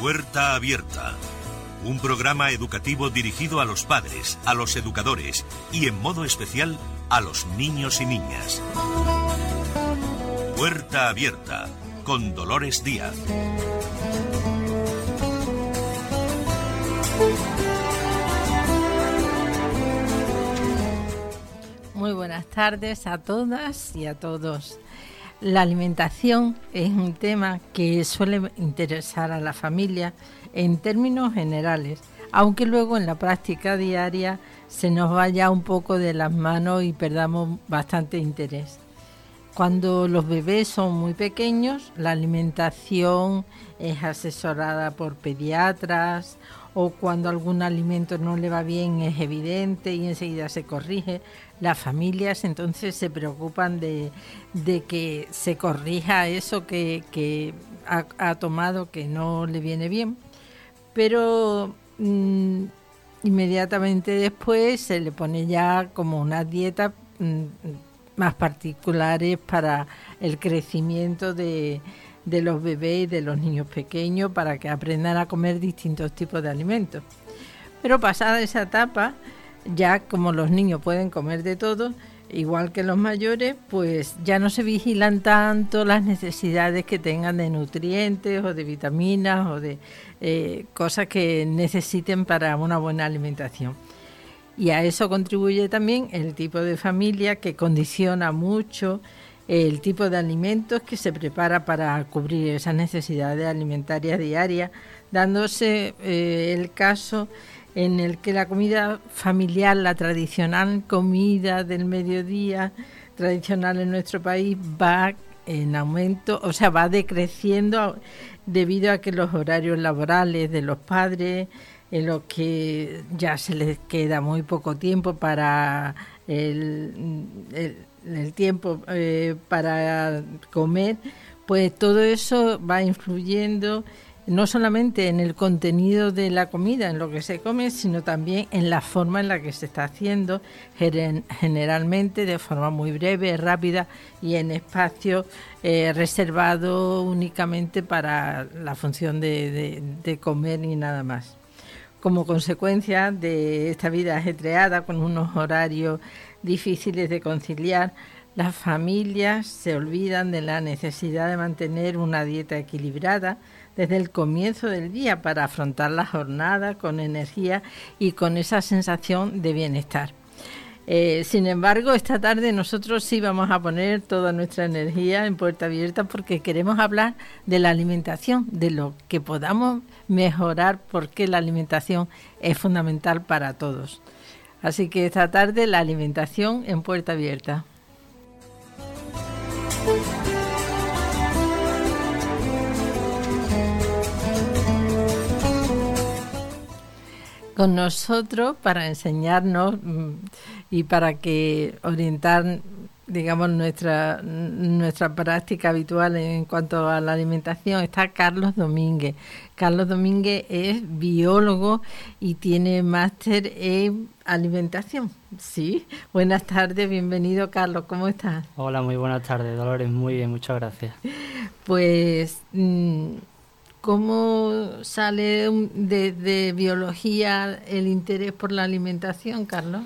Puerta Abierta. Un programa educativo dirigido a los padres, a los educadores y en modo especial a los niños y niñas. Puerta Abierta con Dolores Díaz. Muy buenas tardes a todas y a todos. La alimentación es un tema que suele interesar a la familia en términos generales, aunque luego en la práctica diaria se nos vaya un poco de las manos y perdamos bastante interés. Cuando los bebés son muy pequeños, la alimentación es asesorada por pediatras o cuando algún alimento no le va bien es evidente y enseguida se corrige. Las familias entonces se preocupan de, que se corrija eso que, ha, tomado que no le viene bien, pero mm, inmediatamente después se le pone ya como una dieta mm, más particulares para el crecimiento de, de los bebés y de los niños pequeños para que aprendan a comer distintos tipos de alimentos. Pero pasada esa etapa, ya como los niños pueden comer de todo, igual que los mayores, pues ya no se vigilan tanto las necesidades que tengan de nutrientes o de vitaminas o de eh, cosas que necesiten para una buena alimentación. Y a eso contribuye también el tipo de familia que condiciona mucho el tipo de alimentos que se prepara para cubrir esas necesidades alimentarias diarias, dándose eh, el caso en el que la comida familiar, la tradicional comida del mediodía tradicional en nuestro país va en aumento, o sea, va decreciendo debido a que los horarios laborales de los padres, en los que ya se les queda muy poco tiempo para el, el, tiempo eh, para comer, pues todo eso va influyendo no solamente en el contenido de la comida, en lo que se come, sino también en la forma en la que se está haciendo, generalmente de forma muy breve, rápida y en espacio eh, reservado únicamente para la función de, de comer y nada más. Como consecuencia de esta vida ajetreada con unos horarios difíciles de conciliar, las familias se olvidan de la necesidad de mantener una dieta equilibrada desde el comienzo del día para afrontar la jornada con energía y con esa sensación de bienestar. Eh, sin embargo, esta tarde nosotros sí vamos a poner toda nuestra energía en puerta abierta porque queremos hablar de la alimentación, de lo que podamos mejorar porque la alimentación es fundamental para todos. Así que esta tarde la alimentación en puerta abierta. con nosotros para enseñarnos mm, y para que orientar digamos nuestra nuestra práctica habitual en cuanto a la alimentación está Carlos Domínguez. Carlos Domínguez es biólogo y tiene máster en alimentación. Sí, buenas tardes, bienvenido Carlos, ¿cómo estás? Hola, muy buenas tardes, Dolores, muy bien, muchas gracias. Pues mm, ¿Cómo sale de, biología el interés por la alimentación, Carlos?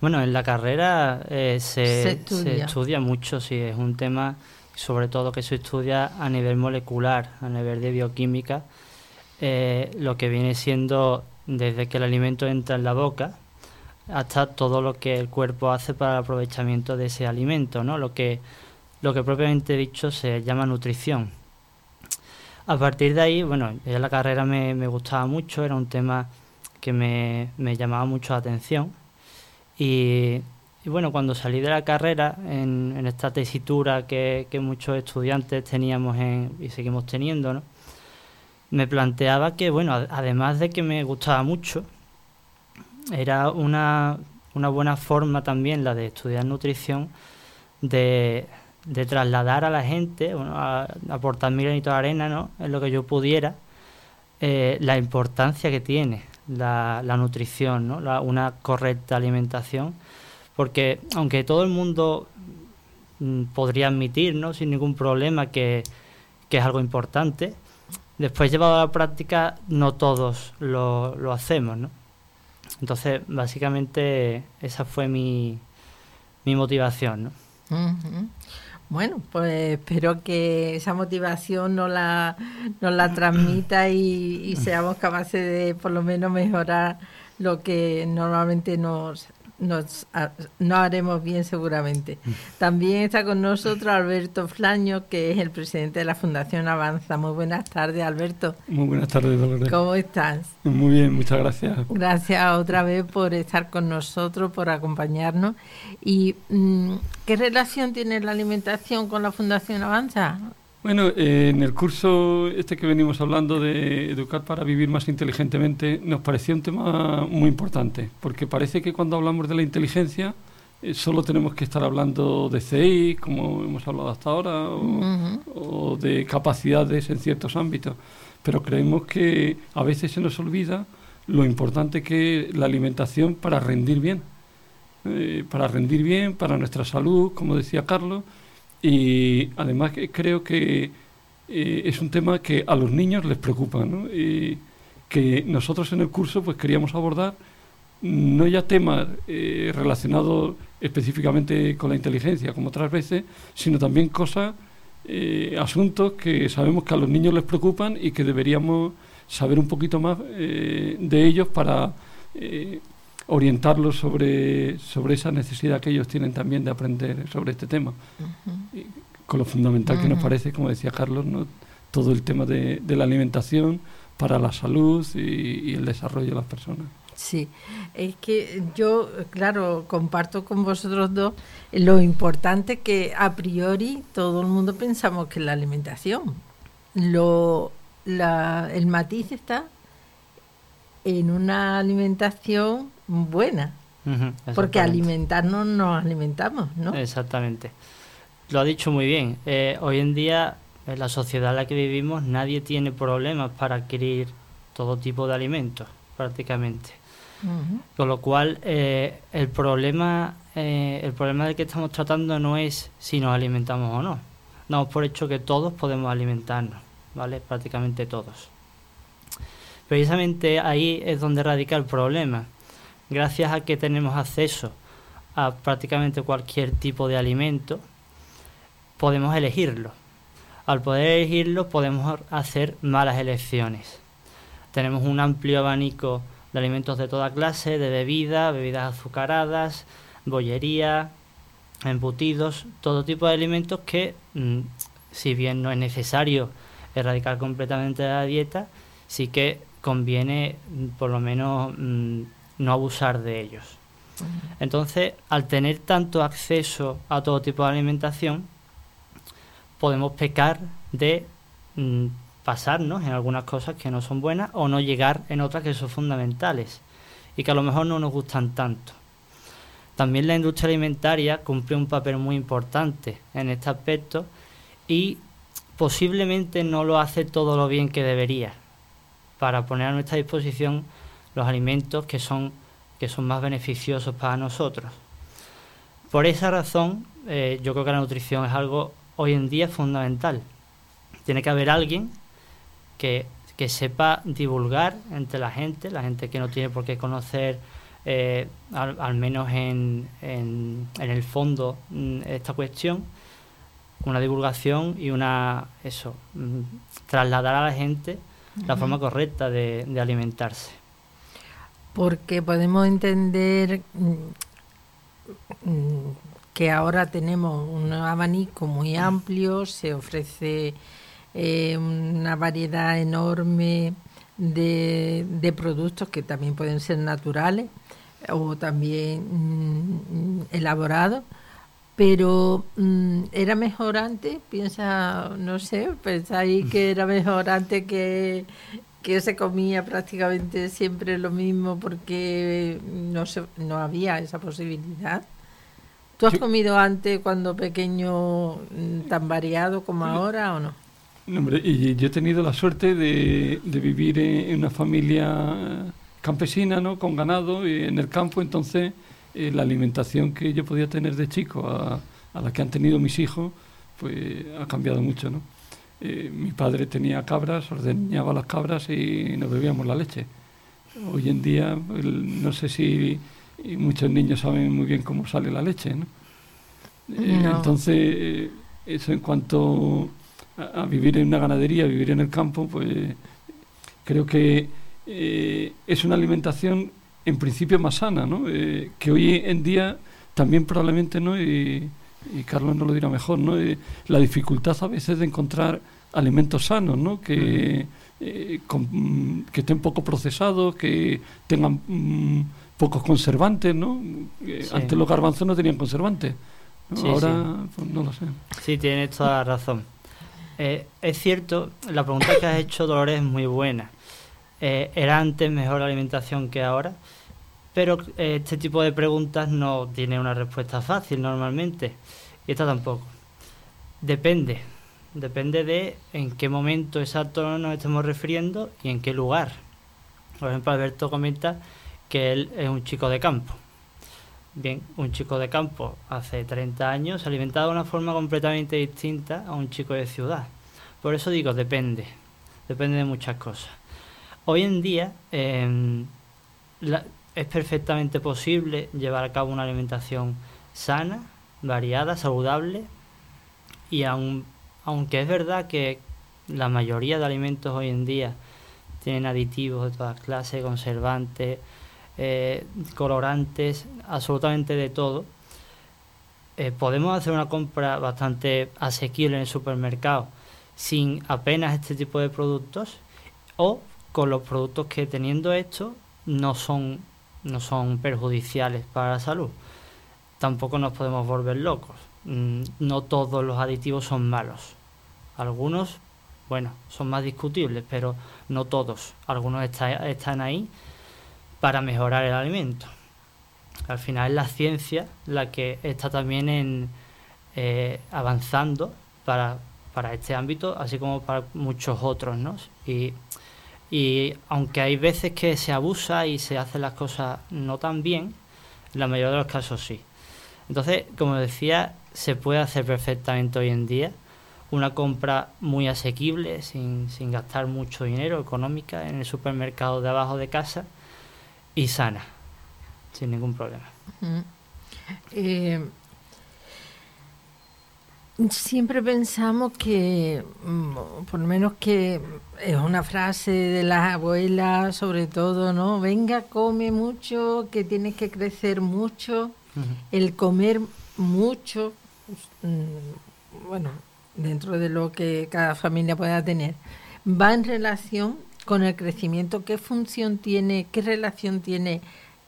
Bueno, en la carrera eh, se, estudia. mucho, sí, es un tema sobre todo que se estudia a nivel molecular, a nivel de bioquímica, eh, lo que viene siendo desde que el alimento entra en la boca hasta todo lo que el cuerpo hace para el aprovechamiento de ese alimento, ¿no? Lo que, lo que propiamente dicho se llama nutrición. A partir de ahí, bueno, ya la carrera me, gustaba mucho, era un tema que me, llamaba mucho la atención. Y, bueno, cuando salí de la carrera, en, esta tesitura que, muchos estudiantes teníamos y seguimos teniendo, ¿no? Me planteaba que, bueno, además de que me gustaba mucho, era una, una buena forma también la de estudiar nutrición de, de trasladar a la gente, bueno, a, aportar mi granito de arena, ¿no? En lo que yo pudiera, eh, la importancia que tiene la, nutrición, ¿no? una correcta alimentación, porque aunque todo el mundo mm, podría admitir, ¿no? Sin ningún problema que, es algo importante, Después llevado a la práctica, no todos lo, lo hacemos, ¿no? Entonces, básicamente, esa fue mi, mi motivación, ¿no? Bueno, pues espero que esa motivación nos la, la transmita y, y seamos capaces de por lo menos mejorar lo que normalmente nos, nos no haremos bien seguramente. También está con nosotros Alberto Flaño, que es el presidente de la Fundación Avanza. Muy buenas tardes, Alberto. Muy buenas tardes, Dolores. ¿Cómo estás? Muy bien, muchas gracias. Gracias otra vez por estar con nosotros, por acompañarnos. ¿Y mm, qué relación tiene la alimentación con la Fundación Avanza? Bueno, eh, en el curso este que venimos hablando de educar para vivir más inteligentemente, nos parecía un tema muy importante, porque parece que cuando hablamos de la inteligencia eh, solo tenemos que estar hablando de CI, como hemos hablado hasta ahora, o, de capacidades en ciertos ámbitos, pero creemos que a veces se nos olvida lo importante que es la alimentación para rendir bien, eh, para rendir bien, para nuestra salud, como decía Carlos, y además creo que eh, es un tema que a los niños les preocupa, ¿no? Y que nosotros en el curso pues queríamos abordar no ya temas eh, relacionados específicamente con la inteligencia como otras veces, sino también cosas, eh, asuntos que sabemos que a los niños les preocupan y que deberíamos saber un poquito más de ellos para orientarlos sobre, sobre esa necesidad que ellos tienen también de aprender sobre este tema. con lo fundamental que nos parece, como decía Carlos, ¿no? todo el tema de, la alimentación para la salud y, el desarrollo de las personas. Sí, es que yo, claro, comparto con vosotros dos lo importante que a priori todo el mundo pensamos que es la alimentación. Lo, la, el matiz está en una alimentación buena. porque alimentarnos nos alimentamos, ¿no? Exactamente. Lo ha dicho muy bien. Eh, hoy en día, en la sociedad en la que vivimos, nadie tiene problemas para adquirir todo tipo de alimentos, prácticamente. Con lo cual, eh, el problema eh, el problema del que estamos tratando no es si nos alimentamos o no. Damos por hecho que todos podemos alimentarnos, ¿vale? Prácticamente todos. Precisamente ahí es donde radica el problema gracias a que tenemos acceso a prácticamente cualquier tipo de alimento, podemos elegirlo. Al poder elegirlo podemos hacer malas elecciones. Tenemos un amplio abanico de alimentos de toda clase, de bebidas, bebidas azucaradas, bollería, embutidos, todo tipo de alimentos que, mm, si bien no es necesario erradicar completamente la dieta, sí que conviene mm, por lo menos mm, no abusar de ellos. Entonces, al tener tanto acceso a todo tipo de alimentación, podemos pecar de mm, pasarnos en algunas cosas que no son buenas o no llegar en otras que son fundamentales y que a lo mejor no nos gustan tanto. También la industria alimentaria cumple un papel muy importante en este aspecto y posiblemente no lo hace todo lo bien que debería para poner a nuestra disposición los alimentos que son, que son más beneficiosos para nosotros. Por esa razón, eh, yo creo que la nutrición es algo hoy en día fundamental. Tiene que haber alguien que, sepa divulgar entre la gente, la gente que no tiene por qué conocer, eh, al, menos en, en, el fondo, mm, esta cuestión, una divulgación y una, eso, mm, trasladar a la gente la forma correcta de alimentarse porque podemos entender mm, mm, que ahora tenemos un abanico muy amplio, se ofrece eh, una variedad enorme de, productos que también pueden ser naturales o también mm, elaborados, pero era mejor antes, piensa, no sé, pensáis que era mejor antes que que se comía prácticamente siempre lo mismo porque no, se, no había esa posibilidad. ¿Tú has comido antes cuando pequeño mm, tan variado como ahora o no? hombre, y yo he tenido la suerte de, de vivir en, una familia campesina, ¿no? Con ganado y en el campo, entonces eh, la alimentación que yo podía tener de chico a, a, la que han tenido mis hijos, pues ha cambiado mucho, ¿no? Eh, mi padre tenía cabras, ordeñaba las cabras y nos bebíamos la leche. Hoy en día, no sé si muchos niños saben muy bien cómo sale la leche, ¿no? Eh, entonces, eso en cuanto a, vivir en una ganadería, a vivir en el campo, pues creo que es una alimentación en principio más sana, ¿no? que hoy en día también probablemente, ¿no? Y, y Carlos no lo dirá mejor, ¿no? Eh, la dificultad a veces de encontrar alimentos sanos, ¿no? Que, eh, mm, que estén poco procesados, que tengan mm, pocos conservantes, ¿no? Eh, antes los garbanzos no tenían conservantes. Ahora, pues no lo sé. Sí, tienes toda la razón. es cierto, la pregunta que has hecho, Dolores, es muy buena. ¿Era antes mejor la alimentación que ahora? Pero eh, este tipo de preguntas no tiene una respuesta fácil normalmente. Y esta tampoco. Depende. Depende de en qué momento exacto nos estemos refiriendo y en qué lugar. Por ejemplo, Alberto comenta que él es un chico de campo. Bien, un chico de campo hace 30 años se alimentaba de una forma completamente distinta a un chico de ciudad. Por eso digo, depende. Depende de muchas cosas. Hoy en día, eh, la, es perfectamente posible llevar a cabo una alimentación sana, variada, saludable y aunque es verdad que la mayoría de alimentos hoy en día tienen aditivos de todas clases, conservantes, eh, colorantes, absolutamente de todo, eh, podemos hacer una compra bastante asequible en el supermercado sin apenas este tipo de productos o con los productos que teniendo esto no son no son perjudiciales para la salud. Tampoco nos podemos volver locos. Mm, no todos los aditivos son malos. Algunos, bueno, son más discutibles, pero no todos. Algunos están ahí para mejorar el alimento. Al final es la ciencia la que está también en, eh, avanzando para, para este ámbito, así como para muchos otros, ¿no? Y y aunque hay veces que se abusa y se hacen las cosas no tan bien, en la mayoría de los casos sí. Entonces, como decía, se puede hacer perfectamente hoy en día una compra muy asequible, sin, sin gastar mucho dinero, económica, en el supermercado de abajo de casa y sana, sin ningún problema. Siempre pensamos que, mm, por lo menos que es una frase de las abuelas, sobre todo, ¿no? Venga, come mucho, que tienes que crecer mucho. El comer mucho, mm, bueno, dentro de lo que cada familia pueda tener, va en relación con el crecimiento. ¿Qué función tiene, qué relación tiene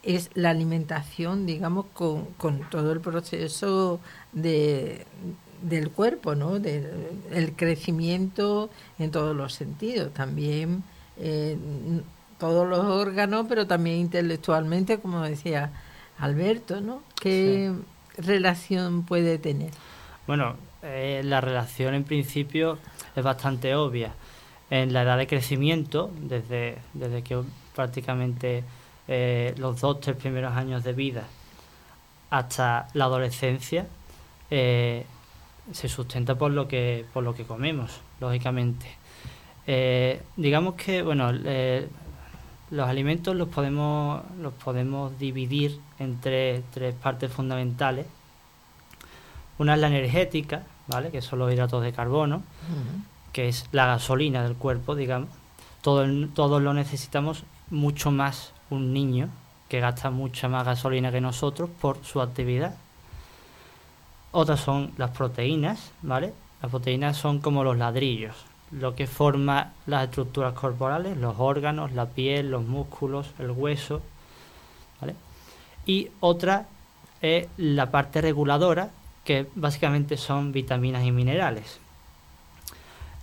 es la alimentación, digamos, con, con todo el proceso de del cuerpo, ¿no? Del crecimiento en todos los sentidos, también eh, todos los órganos, pero también intelectualmente, como decía Alberto, ¿no? ¿Qué relación puede tener? Bueno, eh, la relación en principio es bastante obvia. En la edad de crecimiento, desde, desde que prácticamente eh, los dos, tres primeros años de vida hasta la adolescencia, eh, se sustenta por lo que por lo que comemos lógicamente. Eh, digamos que bueno los alimentos los podemos los podemos dividir entre tres partes fundamentales. Una es la energética vale que son los hidratos de carbono que es la gasolina del cuerpo digamos. Todos lo necesitamos mucho más un niño que gasta mucha más gasolina que nosotros por su actividad otras son las proteínas, ¿vale? Las proteínas son como los ladrillos, lo que forma las estructuras corporales, los órganos, la piel, los músculos, el hueso, ¿vale? Y otra es la parte reguladora, que básicamente son vitaminas y minerales.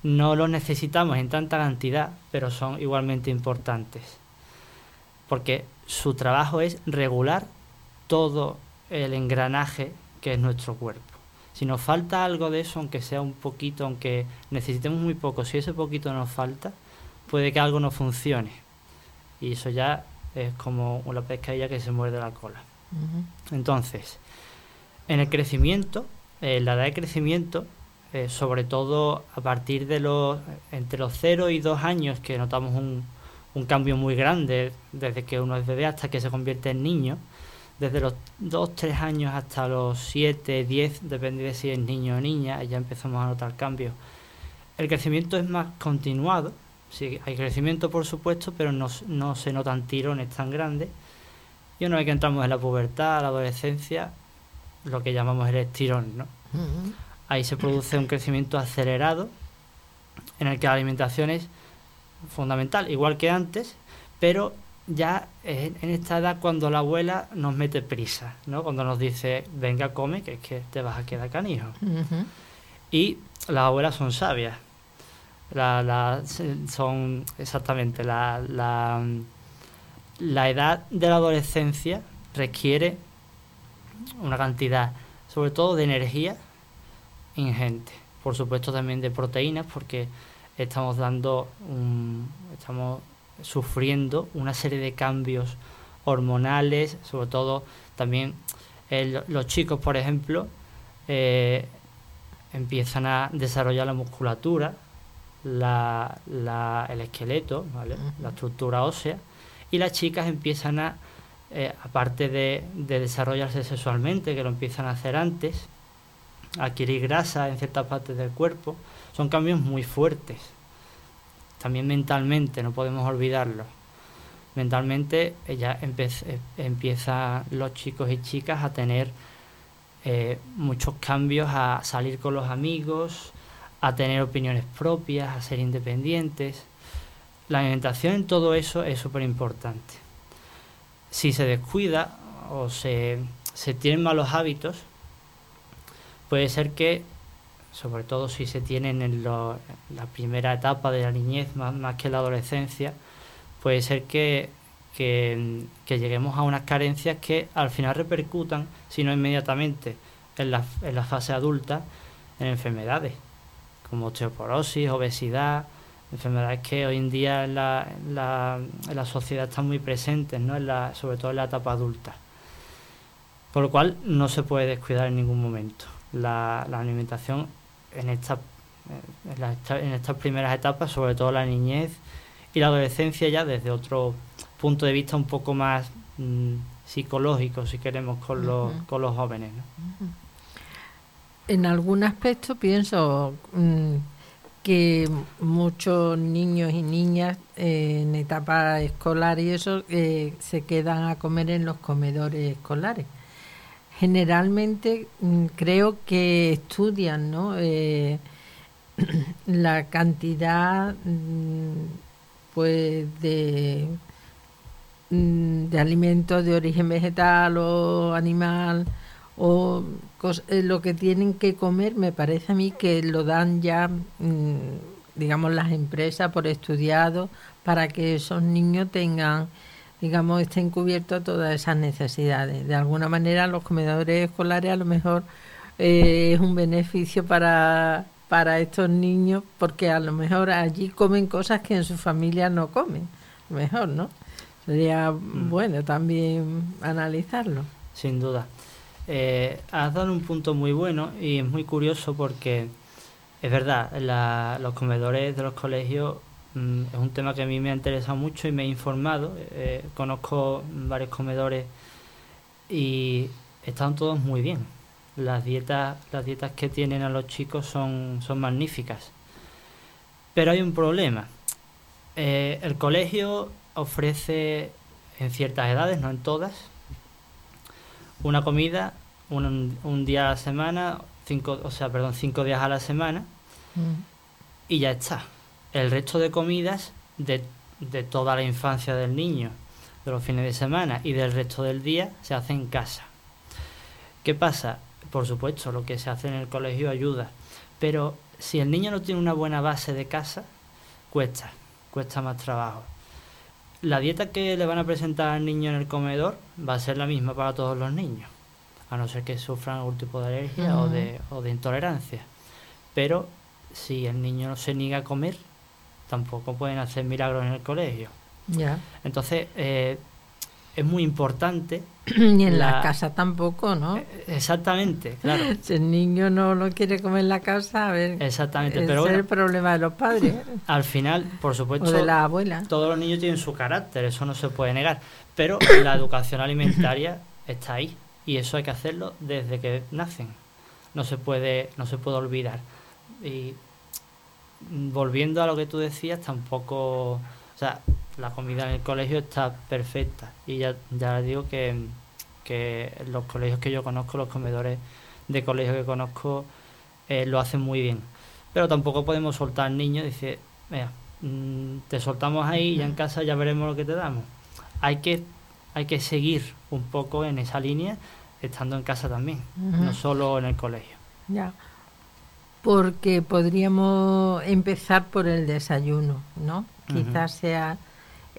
No los necesitamos en tanta cantidad, pero son igualmente importantes, porque su trabajo es regular todo el engranaje que es nuestro cuerpo. Si nos falta algo de eso, aunque sea un poquito, aunque necesitemos muy poco, si ese poquito nos falta, puede que algo no funcione. Y eso ya es como una pescadilla que se muerde la cola. Entonces, en el crecimiento, en la edad de crecimiento, eh, sobre todo a partir de los entre los 0 y 2 años que notamos un, un cambio muy grande desde que uno es bebé hasta que se convierte en niño desde los 2, 3 años hasta los 7, 10, depende de si es niño o niña, ya empezamos a notar cambios. El crecimiento es más continuado, sí, hay crecimiento por supuesto, pero no, no se notan tirones tan grandes. Y una vez que entramos en la pubertad, la adolescencia, lo que llamamos el estirón, ¿no? Ahí se produce un crecimiento acelerado en el que la alimentación es fundamental, igual que antes, pero ya en esta edad cuando la abuela nos mete prisa, ¿no? Cuando nos dice, venga, come, que es que te vas a quedar canijo. Y las abuelas son sabias. La, son exactamente la, la, la edad de la adolescencia requiere una cantidad, sobre todo de energía ingente. Por supuesto también de proteínas, porque estamos dando un, estamos sufriendo una serie de cambios hormonales, sobre todo también los chicos, por ejemplo, eh, empiezan a desarrollar la musculatura, la, el esqueleto, la estructura ósea, y las chicas empiezan a, eh, aparte de, de, desarrollarse sexualmente, que lo empiezan a hacer antes, adquirir grasa en ciertas partes del cuerpo, son cambios muy fuertes también mentalmente, no podemos olvidarlo. Mentalmente ella eh, empieza los chicos y chicas a tener eh, muchos cambios, a salir con los amigos, a tener opiniones propias, a ser independientes. La alimentación en todo eso es súper importante. Si se descuida o se, se tienen malos hábitos, puede ser que sobre todo si se tienen en, la primera etapa de la niñez más, más que la adolescencia, puede ser que, que, lleguemos a unas carencias que al final repercutan, si no inmediatamente, en la, en la fase adulta, en enfermedades como osteoporosis, obesidad, enfermedades que hoy en día en la, la, en la sociedad están muy presentes, ¿no? en la, sobre todo en la etapa adulta. Por lo cual no se puede descuidar en ningún momento. La, la alimentación en, esta, en, estas primeras etapas, sobre todo la niñez y la adolescencia ya desde otro punto de vista un poco más mm, psicológico, si queremos, con, los, con los jóvenes. En algún aspecto pienso mm, que muchos niños y niñas eh, en etapa escolar y eso eh, se quedan a comer en los comedores escolares generalmente mm, creo que estudian ¿no? Eh, la cantidad mm, pues de, mm, de alimentos de origen vegetal o animal o eh, lo que tienen que comer me parece a mí que lo dan ya digamos las empresas por estudiado para que esos niños tengan digamos, estén cubiertos todas esas necesidades. De alguna manera, los comedores escolares a lo mejor eh, es un beneficio para, para estos niños porque a lo mejor allí comen cosas que en su familia no comen. Mejor, ¿no? Sería mm. bueno también analizarlo. Sin duda. Eh, has dado un punto muy bueno y es muy curioso porque es verdad, los comedores de los colegios Mm, es un tema que a mí me ha interesado mucho y me he informado. Eh, conozco varios comedores y están todos muy bien. Las dietas, las dietas que tienen a los chicos son, son magníficas. Pero hay un problema. Eh, el colegio ofrece en ciertas edades, no en todas, una comida un, un día a la semana, cinco, o sea, perdón, cinco días a la semana mm. y ya está el resto de comidas de, de toda la infancia del niño, de los fines de semana y del resto del día se hace en casa. ¿Qué pasa? Por supuesto, lo que se hace en el colegio ayuda, pero si el niño no tiene una buena base de casa, cuesta, cuesta más trabajo. La dieta que le van a presentar al niño en el comedor va a ser la misma para todos los niños, a no ser que sufran algún tipo de alergia o, de, o de intolerancia. Pero si el niño no se niega a comer, tampoco pueden hacer milagros en el colegio. Entonces, eh, es muy importante. Ni en la, casa tampoco, ¿no? Eh, exactamente, claro. si el niño no lo quiere comer en la casa, a ver. Exactamente, pero es el problema de los padres. Al final, por supuesto. O de la abuela. Todos los niños tienen su carácter, eso no se puede negar. Pero la educación alimentaria está ahí y eso hay que hacerlo desde que nacen. No se puede, no se puede olvidar. Y volviendo a lo que tú decías, tampoco, o sea, la comida en el colegio está perfecta y ya, ya digo que, que los colegios que yo conozco, los comedores de colegio que conozco, eh, lo hacen muy bien. Pero tampoco podemos soltar niños y decir, mira, mm, te soltamos ahí y en casa ya veremos lo que te damos. Hay que, hay que seguir un poco en esa línea estando en casa también, no solo en el colegio. Ya porque podríamos empezar por el desayuno, ¿no? Quizás sea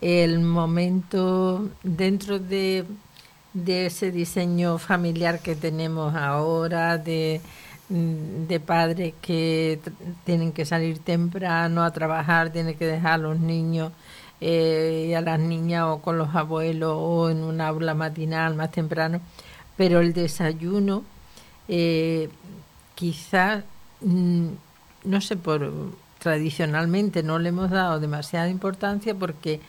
el momento dentro de, ese diseño familiar que tenemos ahora, de, de padres que tienen que salir temprano a trabajar, tienen que dejar a los niños eh, y a las niñas o con los abuelos o en un aula matinal más temprano, pero el desayuno eh, quizás no sé, por tradicionalmente no le hemos dado demasiada importancia porque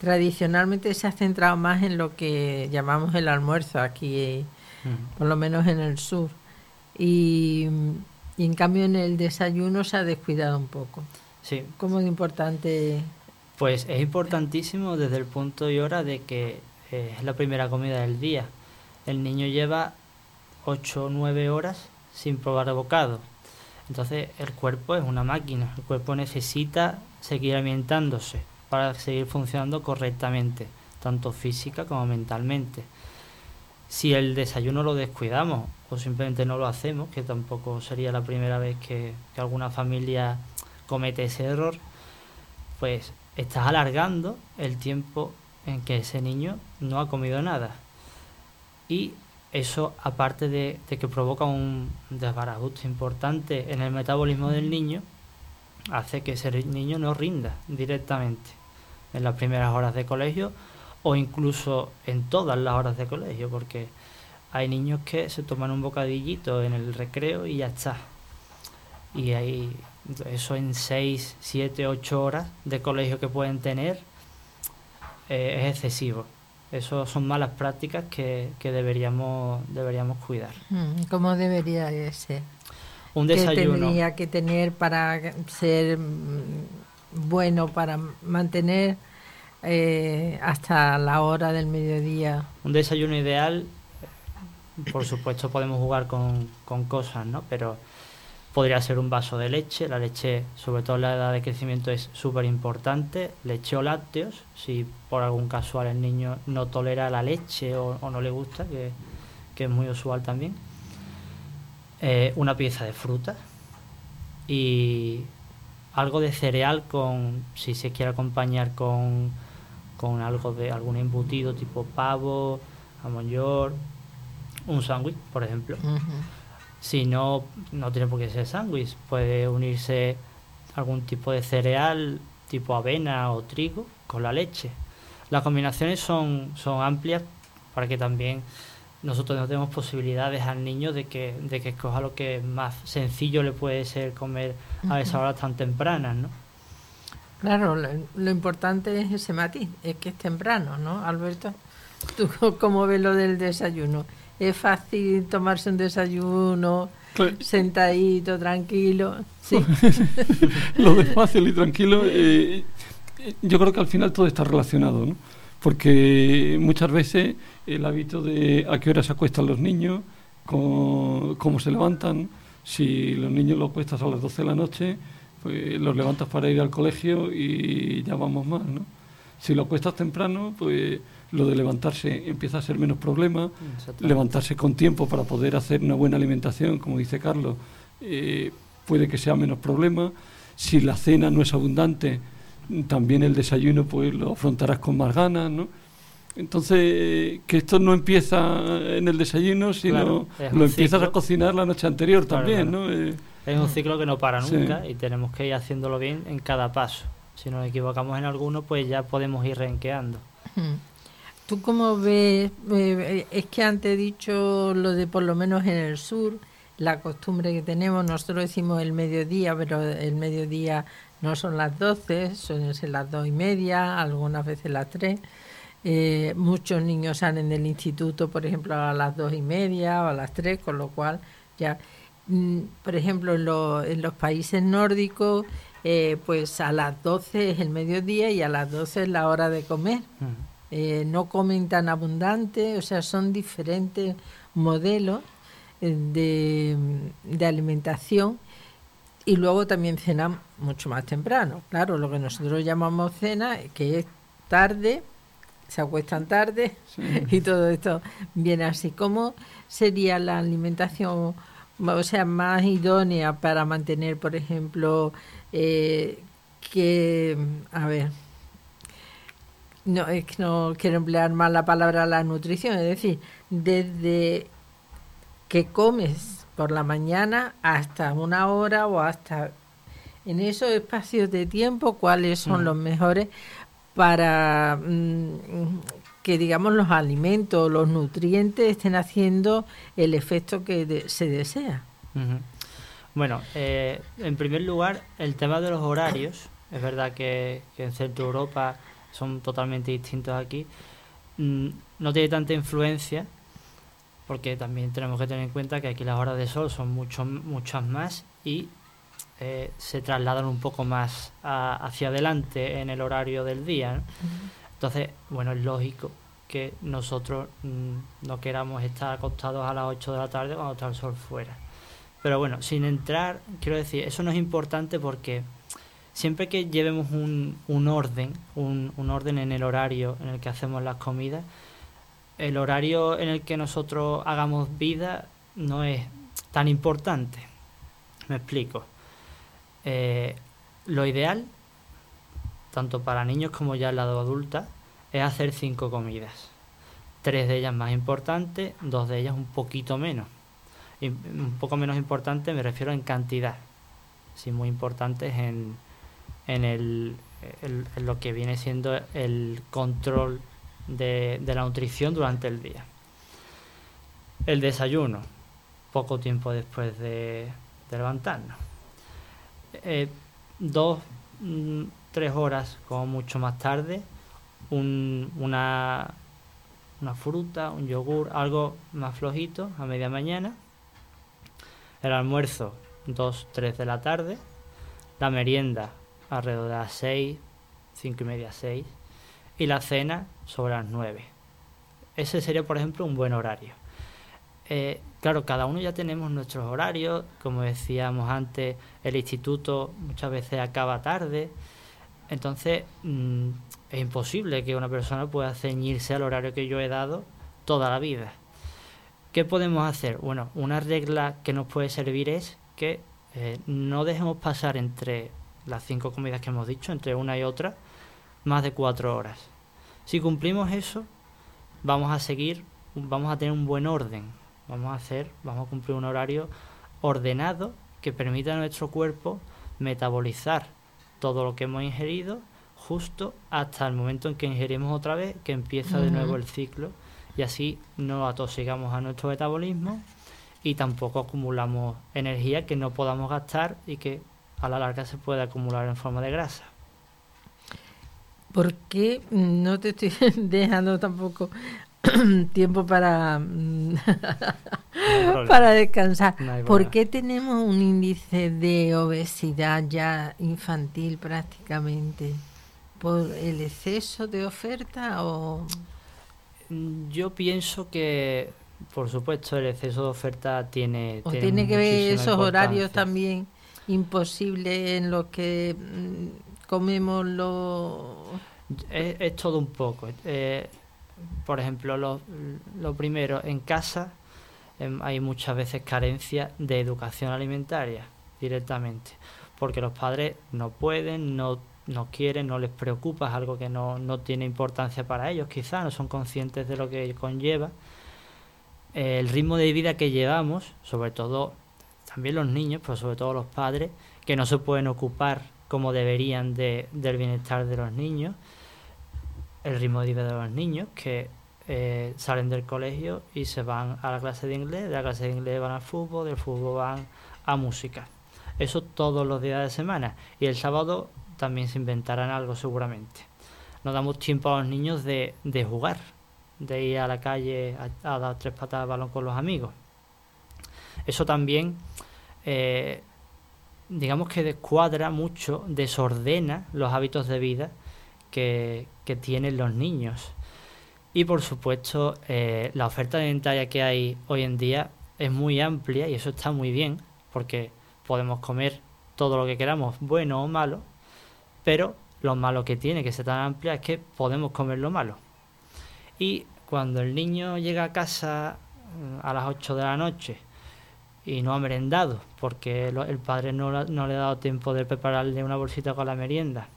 tradicionalmente se ha centrado más en lo que llamamos el almuerzo aquí, por lo menos en el sur. Y, en cambio en el desayuno se ha descuidado un poco. Sí. ¿Cómo de importante? Pues es importantísimo desde el punto y hora de que eh, es la primera comida del día. El niño lleva 8 o 9 horas sin probar bocado entonces el cuerpo es una máquina, el cuerpo necesita seguir alimentándose para seguir funcionando correctamente, tanto física como mentalmente. Si el desayuno lo descuidamos o simplemente no lo hacemos, que tampoco sería la primera vez que, alguna familia comete ese error, pues estás alargando el tiempo en que ese niño no ha comido nada. Y eso, aparte de, que provoca un desbarajuste importante en el metabolismo del niño, hace que ese niño no rinda directamente en las primeras horas de colegio o incluso en todas las horas de colegio, porque hay niños que se toman un bocadillito en el recreo y ya está. Y hay eso en 6, 7, 8 horas de colegio que pueden tener eh, es excesivo. Eso son malas prácticas que, deberíamos, deberíamos cuidar. Mm, ¿Cómo debería ser? Un desayuno. ¿Qué tendría que tener para ser mm, bueno, para mantener eh, hasta la hora del mediodía? Un desayuno ideal, por supuesto podemos jugar con, con cosas, ¿no? Pero Podría ser un vaso de leche, la leche, sobre todo en la edad de crecimiento, es súper importante. Leche o lácteos, si por algún casual el niño no tolera la leche o, no le gusta, que, es muy usual también. Eh, una pieza de fruta y algo de cereal con, si se quiere acompañar con, con algo de algún embutido tipo pavo, jamón york, un sándwich, por ejemplo. Si no, no tiene por qué ser sándwich, puede unirse algún tipo de cereal tipo avena o trigo con la leche. Las combinaciones son, son amplias para que también nosotros no tenemos posibilidades al niño de que, de que escoja lo que más sencillo le puede ser comer a esas horas tan tempranas, ¿no? Claro, lo, importante es ese matiz, es que es temprano, ¿no, Alberto? ¿Tú cómo ves lo del desayuno? es fácil tomarse un desayuno sentadito, tranquilo. Sí. Lo de fácil y tranquilo, eh, yo creo que al final todo está relacionado, ¿no? Porque muchas veces el hábito de a qué hora se acuestan los niños, cómo, se levantan, si los niños los acuestas a las 12 de la noche, pues los levantas para ir al colegio y ya vamos más, ¿no? Si lo acuestas temprano, pues lo de levantarse empieza a ser menos problema, levantarse con tiempo para poder hacer una buena alimentación, como dice Carlos, eh, puede que sea menos problema. Si la cena no es abundante, también el desayuno pues lo afrontarás con más ganas, ¿no? Entonces, que esto no empieza en el desayuno, sino lo empiezas a cocinar la noche anterior también, ¿no? Eh, es un ciclo que no para nunca y tenemos que ir haciéndolo bien en cada paso. Si nos equivocamos en alguno, pues ya podemos ir renqueando. ¿Tú cómo ves? Eh, es que antes he dicho lo de por lo menos en el sur, la costumbre que tenemos, nosotros decimos el mediodía, pero el mediodía no son las 12, suelen ser las dos y media, algunas veces las tres. Eh, muchos niños salen del instituto, por ejemplo, a las dos y media o a las tres, con lo cual ya, mm, por ejemplo, en, en los países nórdicos, eh, pues a las 12 es el mediodía y a las 12 es la hora de comer. Eh, no comen tan abundante, o sea, son diferentes modelos eh, de, de alimentación y luego también cenan mucho más temprano. Claro, lo que nosotros llamamos cena, que es tarde, se acuestan tarde y todo esto viene así. ¿Cómo sería la alimentación, o sea, más idónea para mantener, por ejemplo, eh, que, a ver, no, es que no quiero emplear más la palabra la nutrición, es decir, desde que comes por la mañana hasta una hora o hasta en esos espacios de tiempo, cuáles son mm. los mejores para mm, que digamos los alimentos, los nutrientes estén haciendo el efecto que se desea. Bueno, eh, en primer lugar, el tema de los horarios. Es verdad que, en Centro Europa son totalmente distintos aquí. Mm, no tiene tanta influencia porque también tenemos que tener en cuenta que aquí las horas de sol son mucho, muchas más y eh, se trasladan un poco más hacia adelante en el horario del día. Entonces, bueno, es lógico que nosotros mm, no queramos estar acostados a las 8 de la tarde cuando está el sol fuera. Pero bueno, sin entrar, quiero decir, eso no es importante porque siempre que llevemos un, un orden, un, un, orden en el horario en el que hacemos las comidas, el horario en el que nosotros hagamos vida no es tan importante. Me explico. Eh, lo ideal, tanto para niños como ya en la adulta, es hacer cinco comidas. Tres de ellas más importantes, dos de ellas un poquito menos un poco menos importante me refiero en cantidad, sí muy importantes en, en, el, en lo que viene siendo el control de, la nutrición durante el día. El desayuno, poco tiempo después de, levantarnos. Eh, dos, mm, tres horas como mucho más tarde, una, una fruta, un yogur, algo más flojito a media mañana el almuerzo 2, 3 de la tarde. La merienda alrededor de las 6, 5 y media, 6. Y la cena sobre las 9. Ese sería, por ejemplo, un buen horario. Eh, claro, cada uno ya tenemos nuestros horarios. Como decíamos antes, el instituto muchas veces acaba tarde. Entonces, mm, es imposible que una persona pueda ceñirse al horario que yo he dado toda la vida. ¿Qué podemos hacer? Bueno, una regla que nos puede servir es que eh, no dejemos pasar entre las cinco comidas que hemos dicho, entre una y otra, más de cuatro horas. Si cumplimos eso, vamos a seguir, vamos a tener un buen orden, vamos a hacer, vamos a cumplir un horario ordenado que permita a nuestro cuerpo metabolizar todo lo que hemos ingerido justo hasta el momento en que ingerimos otra vez, que empieza de nuevo el ciclo. Y así no atosigamos a nuestro metabolismo y tampoco acumulamos energía que no podamos gastar y que a la larga se puede acumular en forma de grasa. ¿Por qué no te estoy dejando tampoco tiempo para, para descansar? ¿Por qué tenemos un índice de obesidad ya infantil prácticamente? ¿Por el exceso de oferta o...? Mm, yo pienso que, por supuesto, el exceso de oferta tiene... ¿O tiene, que ver esos horarios también imposibles en los que mm, comemos lo... Es, todo un poco. Eh, por ejemplo, lo, lo, primero, en casa em, hay muchas veces carencia de educación alimentaria directamente, porque los padres no pueden, no no quieren, no les preocupa, es algo que no, no tiene importancia para ellos, quizás no son conscientes de lo que conlleva. el ritmo de vida que llevamos, sobre todo también los niños, pero sobre todo los padres, que no se pueden ocupar como deberían de, del bienestar de los niños, el ritmo de vida de los niños, que eh, salen del colegio y se van a la clase de inglés, de la clase de inglés van al fútbol, del fútbol van a música. Eso todos los días de semana. Y el sábado también se inventarán algo seguramente. No damos tiempo a los niños de, de jugar, de ir a la calle a, dar tres patadas de balón con los amigos. Eso también, eh, digamos que descuadra mucho, desordena los hábitos de vida que, tienen los niños. Y por supuesto, eh, la oferta alimentaria que hay hoy en día es muy amplia y eso está muy bien, porque podemos comer todo lo que queramos, bueno o malo, pero lo malo que tiene que ser tan amplia es que podemos comer lo malo. Y cuando el niño llega a casa mm, a las 8 de la noche y no ha merendado, porque el padre no, no le ha dado tiempo de prepararle una bolsita con la merienda,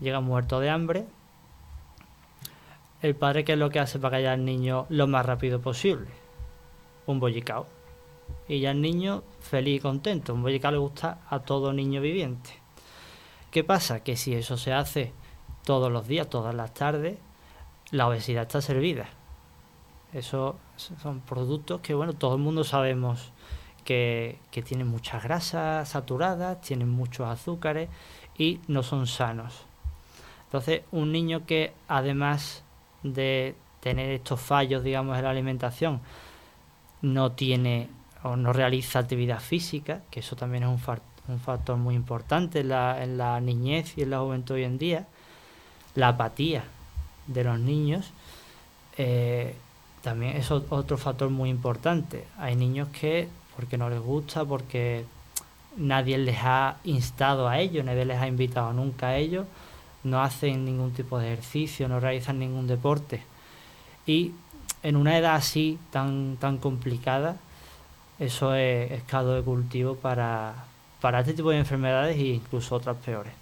llega muerto de hambre, el padre qué es lo que hace para callar al niño lo más rápido posible? Un bollicao. Y ya el niño feliz y contento. Un bollicao le gusta a todo niño viviente. ¿Qué pasa? Que si eso se hace todos los días, todas las tardes, la obesidad está servida. Eso son productos que, bueno, todo el mundo sabemos que, que tienen muchas grasas saturadas, tienen muchos azúcares y no son sanos. Entonces, un niño que además de tener estos fallos, digamos, en la alimentación, no tiene o no realiza actividad física, que eso también es un, factor muy importante en la, en la niñez y en la juventud hoy en día, la apatía de los niños, eh, también es otro factor muy importante. Hay niños que, porque no les gusta, porque nadie les ha instado a ello, nadie les ha invitado nunca a ello, no hacen ningún tipo de ejercicio, no realizan ningún deporte. Y en una edad así tan, tan complicada, eso es, es caldo de cultivo para, para este tipo de enfermedades e incluso otras peores.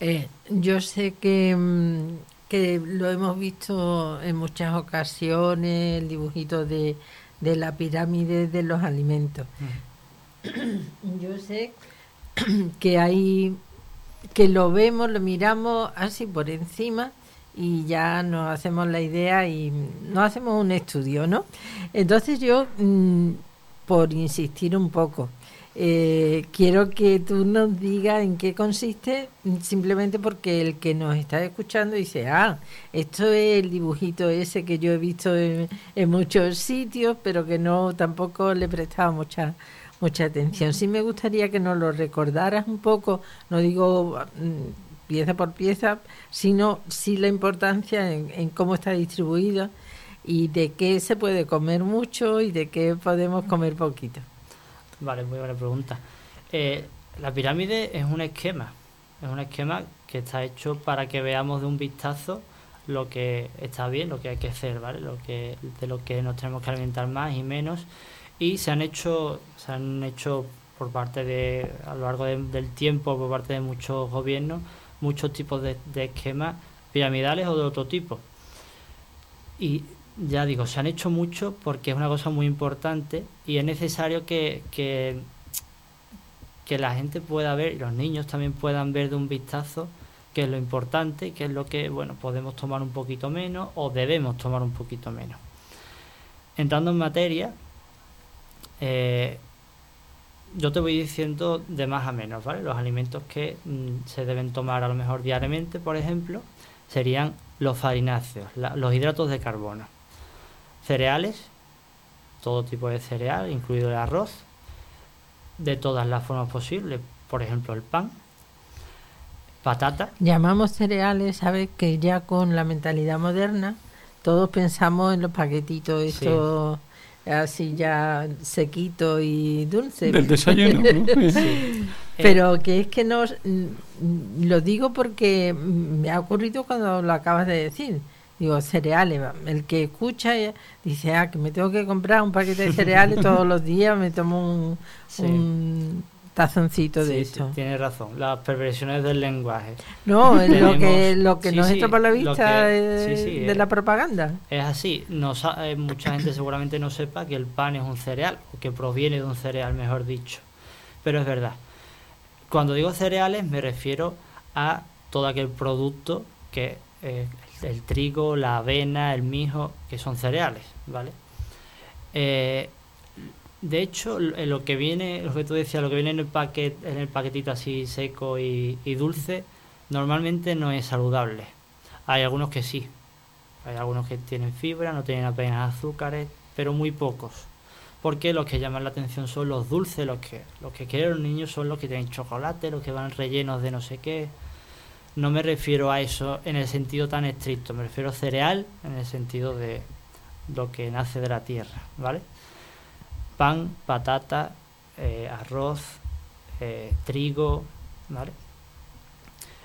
Eh, yo sé que, mm, que, lo hemos visto en muchas ocasiones, el dibujito de, de la pirámide de los alimentos. Yo sé que hay que lo vemos, lo miramos así por encima y ya nos hacemos la idea y nos hacemos un estudio, ¿no? Entonces yo, mm, por insistir un poco, eh, quiero que tú nos digas en qué consiste, simplemente porque el que nos está escuchando dice, ah, esto es el dibujito ese que yo he visto en, en muchos sitios, pero que no tampoco le prestaba mucha mucha atención. Sí me gustaría que nos lo recordaras un poco, no digo mm, pieza por pieza, sino sí la importancia en, cómo está distribuido y de qué se puede comer mucho y de qué podemos comer poquito. Vale, muy buena pregunta. Eh, la pirámide es un esquema, es un esquema que está hecho para que veamos de un vistazo lo que está bien, lo que hay que hacer, ¿vale? Lo que, de lo que nos tenemos que alimentar más y menos y se han hecho se han hecho por parte de a lo largo del tiempo por parte de muchos gobiernos muchos tipos de, esquemas piramidales o de otro tipo y ya digo se han hecho mucho porque es una cosa muy importante y es necesario que, que, que la gente pueda ver y los niños también puedan ver de un vistazo qué es lo importante qué es lo que bueno podemos tomar un poquito menos o debemos tomar un poquito menos entrando en materia eh, yo te voy diciendo de más a menos, ¿vale? Los alimentos que mm, se deben tomar a lo mejor diariamente, por ejemplo, serían los farináceos, los hidratos de carbono, cereales, todo tipo de cereal, incluido el arroz, de todas las formas posibles, por ejemplo el pan, patata. Llamamos cereales, ¿sabes? Que ya con la mentalidad moderna todos pensamos en los paquetitos, estos así ya sequito y dulce. Del desayuno. Pero que es que no, mm, lo digo porque me ha ocurrido cuando lo acabas de decir. Digo, cereales. El que escucha dice, ah, que me tengo que comprar un paquete de cereales todos los días, me tomo un tazoncito de esto. Sí, tiene razón. Las perversiones del lenguaje. No, es lo que, lo que nos entra por la vista de, la propaganda. Es así. No, eh, mucha gente seguramente no sepa que el pan es un cereal, o que proviene de un cereal, mejor dicho. Pero es verdad. Cuando digo cereales me refiero a todo aquel producto que eh, el, trigo, la avena, el mijo, que son cereales, ¿vale? Eh, de hecho, lo que viene, lo que tú decías, lo que viene en el paquet, en el paquetito así seco y, dulce, normalmente no es saludable. Hay algunos que sí. Hay algunos que tienen fibra, no tienen apenas azúcares, pero muy pocos. Porque los que llaman la atención son los dulces, los que, los que quieren los niños son los que tienen chocolate, los que van rellenos de no sé qué. No me refiero a eso en el sentido tan estricto, me refiero a cereal en el sentido de lo que nace de la tierra, ¿vale? pan, patata, eh, arroz, eh, trigo, ¿vale?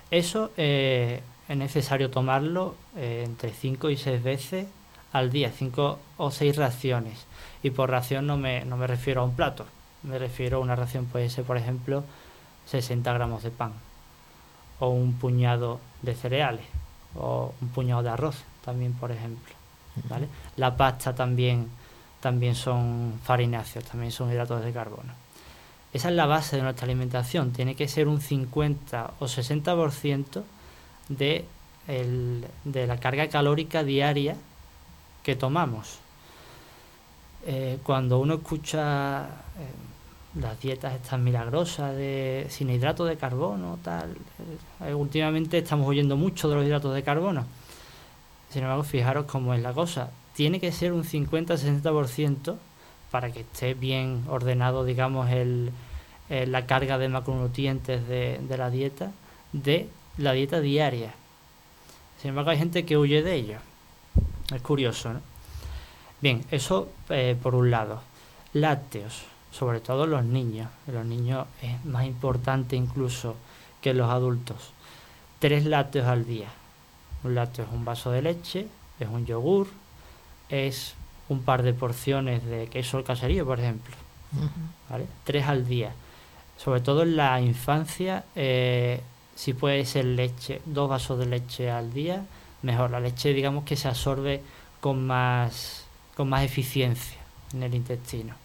Eso eh, es necesario tomarlo entre 5 y 6 veces al día, 5 o 6 raciones. Y por ración no me, no me refiero a un plato, me refiero a una ración, puede ser, por ejemplo, 60 gramos de pan, o un puñado de cereales, o un puñado de arroz, también, por ejemplo. ¿vale? La pasta también también son farináceos, también son hidratos de carbono. Esa es la base de nuestra alimentación, tiene que ser un 50 o 60% de, de la carga calórica diaria que tomamos. Eh, cuando uno escucha eh, las dietas estas milagrosas de sin hidratos de carbono, tal, eh, últimamente estamos oyendo mucho de los hidratos de carbono. Sin embargo, fijaros cómo es la cosa tiene que ser un 50-60% para que esté bien ordenado, digamos, el, la carga de macronutrientes de, la dieta, de la dieta diaria. Sin embargo, hay gente que huye de ello. Es curioso, ¿no? Bien, eso eh, por un lado. Lácteos, sobre todo los niños. los niños es más importante incluso que los adultos. Tres lácteos al día. Un lácteo es un vaso de leche, es un yogur, es un par de porciones de queso caserío, por ejemplo. Tres al día. Sobre todo en la infancia, eh, si puede ser leche, dos vasos de leche al día, mejor. La leche, digamos que se absorbe con más, con más eficiencia en el intestino.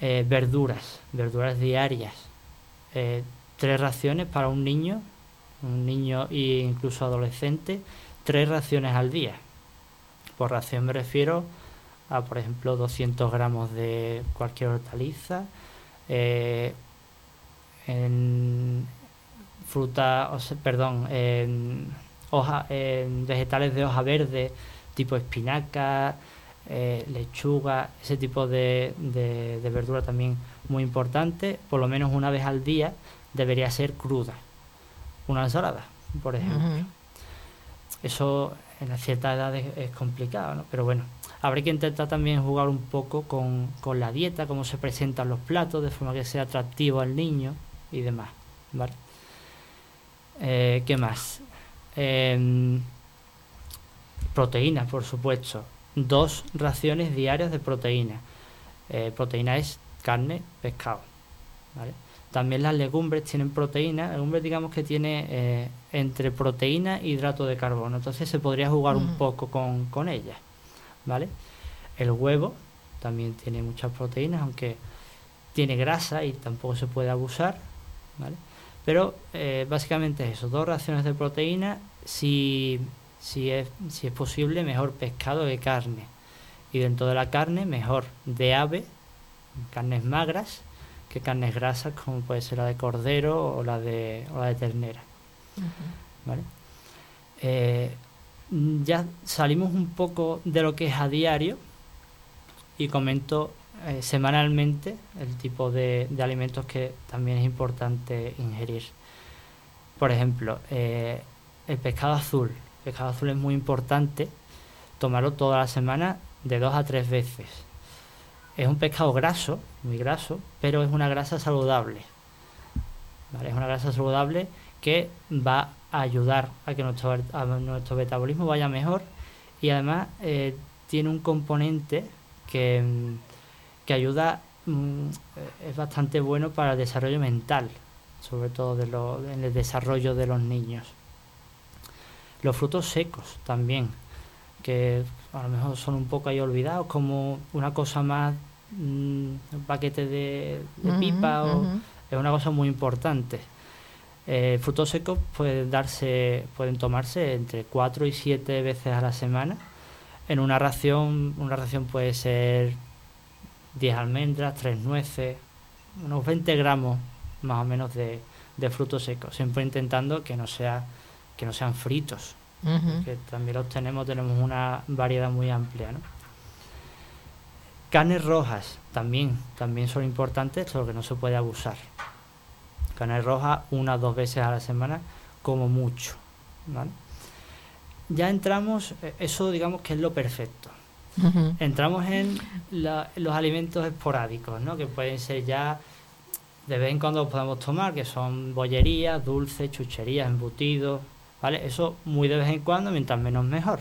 Eh, verduras, verduras diarias. Eh, tres raciones para un niño, un niño e incluso adolescente, tres raciones al día. Por ración me refiero a, por ejemplo, 200 gramos de cualquier hortaliza, eh, en fruta, perdón, en, hoja, en vegetales de hoja verde, tipo espinaca, eh, lechuga, ese tipo de, de, verdura también muy importante, por lo menos una vez al día debería ser cruda. Una ensalada, por ejemplo. Eso en cierta edad es, complicado, ¿no? Pero bueno, habrá que intentar también jugar un poco con, la dieta, cómo se presentan los platos, de forma que sea atractivo al niño y demás, ¿vale? Eh, ¿Qué más? Eh, proteína, por supuesto. Dos raciones diarias de proteína. Eh, proteína es carne, pescado, ¿vale? También las legumbres tienen proteína. Legumbres digamos que tiene eh, entre proteína e hidrato de carbono. Entonces se podría jugar un poco con, con ellas. ¿Vale? El huevo también tiene muchas proteínas, aunque tiene grasa y tampoco se puede abusar. ¿Vale? Pero eh, básicamente eso, dos raciones de proteína, si, si, es, si es posible, mejor pescado que carne. Y dentro de la carne, mejor de ave, carnes magras, que carnes grasas como puede ser la de cordero o la de, o la de ternera. ¿Vale? Eh, ya salimos un poco de lo que es a diario y comento eh, semanalmente el tipo de, alimentos que también es importante ingerir. Por ejemplo, eh, el pescado azul. El pescado azul es muy importante tomarlo toda la semana de dos a tres veces es un pescado graso, muy graso, pero es una grasa saludable. Es una grasa saludable que va a ayudar a que nuestro, metabolismo vaya mejor y además eh, tiene un componente que, que ayuda, mm, es bastante bueno para el desarrollo mental, sobre todo en el desarrollo de los niños. Los frutos secos también, que a lo mejor son un poco ahí olvidados como una cosa más un paquete de, pipa o, es una cosa muy importante. Eh, frutos secos pueden, darse, pueden tomarse entre 4 y 7 veces a la semana. En una ración, una ración puede ser 10 almendras, 3 nueces, unos 20 gramos más o menos de, de frutos secos, siempre intentando que no, sea, que no sean fritos, que también los tenemos, tenemos una variedad muy amplia. ¿no? Carnes rojas también, también son importantes, solo que no se puede abusar. Carnes rojas una o dos veces a la semana, como mucho. Ya entramos, eh, eso digamos que es lo perfecto. Entramos en los alimentos esporádicos, ¿no? que pueden ser ya de vez en cuando podemos tomar, que son bollerías, dulces, chucherías, embutidos, ¿vale? Eso muy de vez en cuando, mientras menos mejor.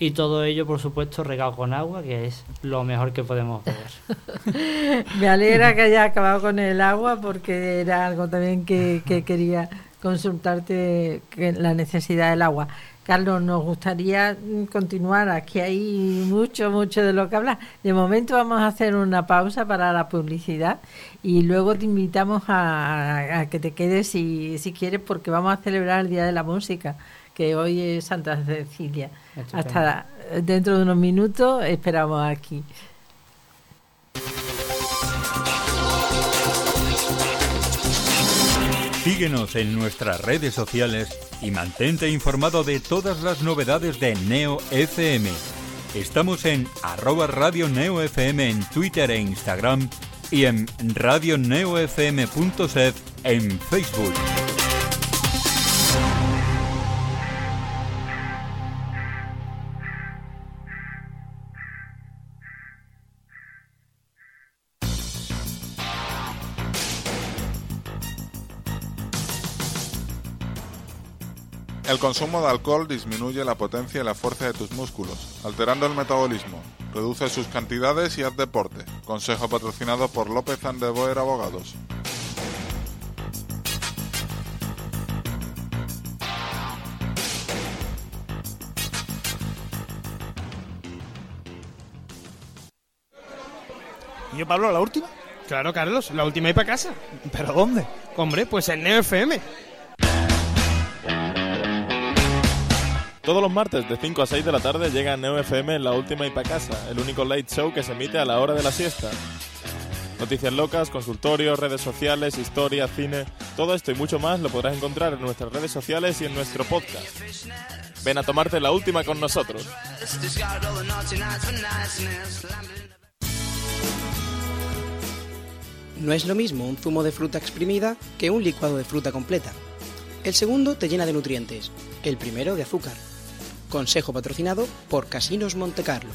Y todo ello, por supuesto, regado con agua, que es lo mejor que podemos beber. Me alegra que haya acabado con el agua, porque era algo también que, que quería consultarte, que la necesidad del agua. Carlos, nos gustaría continuar. Aquí hay mucho, mucho de lo que hablar. De momento vamos a hacer una pausa para la publicidad y luego te invitamos a, que te quedes si, si quieres porque vamos a celebrar el Día de la Música, que hoy es Santa Cecilia. Hasta dentro de unos minutos esperamos aquí. Síguenos en nuestras redes sociales y mantente informado de todas las novedades de Neo FM. Estamos en arroba Radio Neo FM en Twitter e Instagram y en radioneofm.set en Facebook. El consumo de alcohol disminuye la potencia y la fuerza de tus músculos, alterando el metabolismo. Reduce sus cantidades y haz deporte. Consejo patrocinado por López Andeboer Abogados. ¿Y yo, Pablo, la última? Claro, Carlos, la última y para casa. ¿Pero dónde? Hombre, pues en Neo Todos los martes de 5 a 6 de la tarde llega Neo FM en La Última y Casa, el único late show que se emite a la hora de la siesta. Noticias locas, consultorios, redes sociales, historia, cine, todo esto y mucho más lo podrás encontrar en nuestras redes sociales y en nuestro podcast. Ven a tomarte la última con nosotros. No es lo mismo un zumo de fruta exprimida que un licuado de fruta completa. El segundo te llena de nutrientes, el primero de azúcar. Consejo patrocinado por Casinos Montecarlo.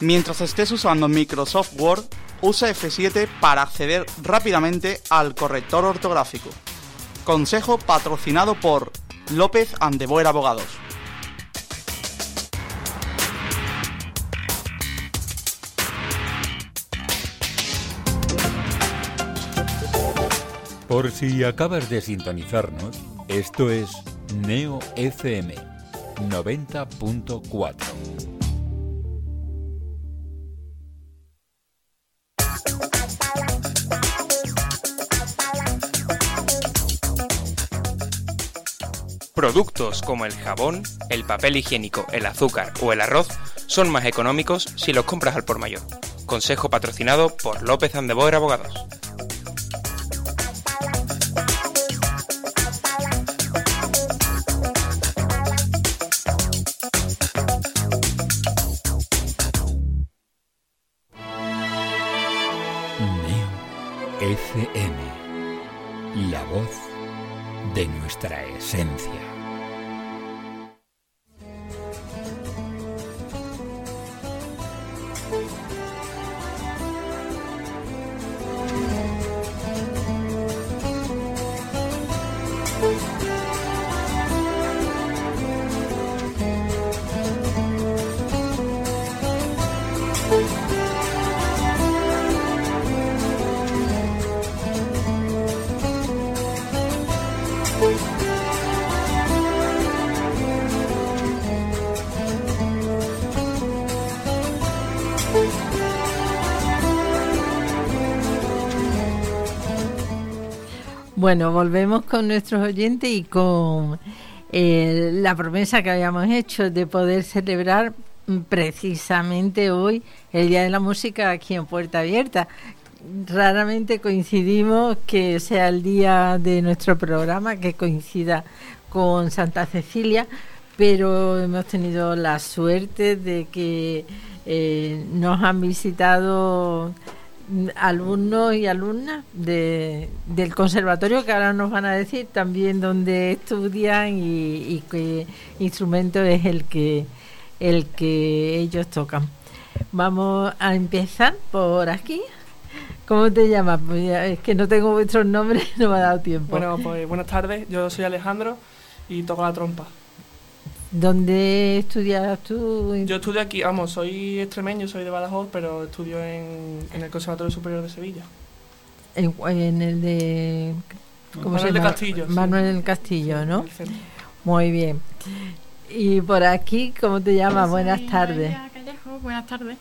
Mientras estés usando Microsoft Word, usa F7 para acceder rápidamente al corrector ortográfico. Consejo patrocinado por López Andeboer Abogados. Por si acabas de sintonizarnos, esto es Neo FM 90.4. Productos como el jabón, el papel higiénico, el azúcar o el arroz son más económicos si los compras al por mayor. Consejo patrocinado por López Andeboer Abogados. Nuestra esencia. Bueno, volvemos con nuestros oyentes y con eh, la promesa que habíamos hecho de poder celebrar precisamente hoy el Día de la Música aquí en Puerta Abierta. Raramente coincidimos que sea el día de nuestro programa, que coincida con Santa Cecilia, pero hemos tenido la suerte de que eh, nos han visitado alumnos y alumnas de, del conservatorio que ahora nos van a decir también dónde estudian y, qué instrumento es el que el que ellos tocan. Vamos a empezar por aquí. ¿Cómo te llamas? Pues es que no tengo vuestros nombres, no me ha dado tiempo. Bueno, pues buenas tardes. Yo soy Alejandro y toco la trompa. ¿Dónde estudias tú? Yo estudio aquí, vamos, soy extremeño, soy de Badajoz, pero estudio en, el Conservatorio Superior de Sevilla. En, el de... ¿cómo Manuel del Castillo. Manuel del Castillo, ¿no? Muy bien. Y por aquí, ¿cómo te llamas? Buenas tardes. Callejo, buenas tardes.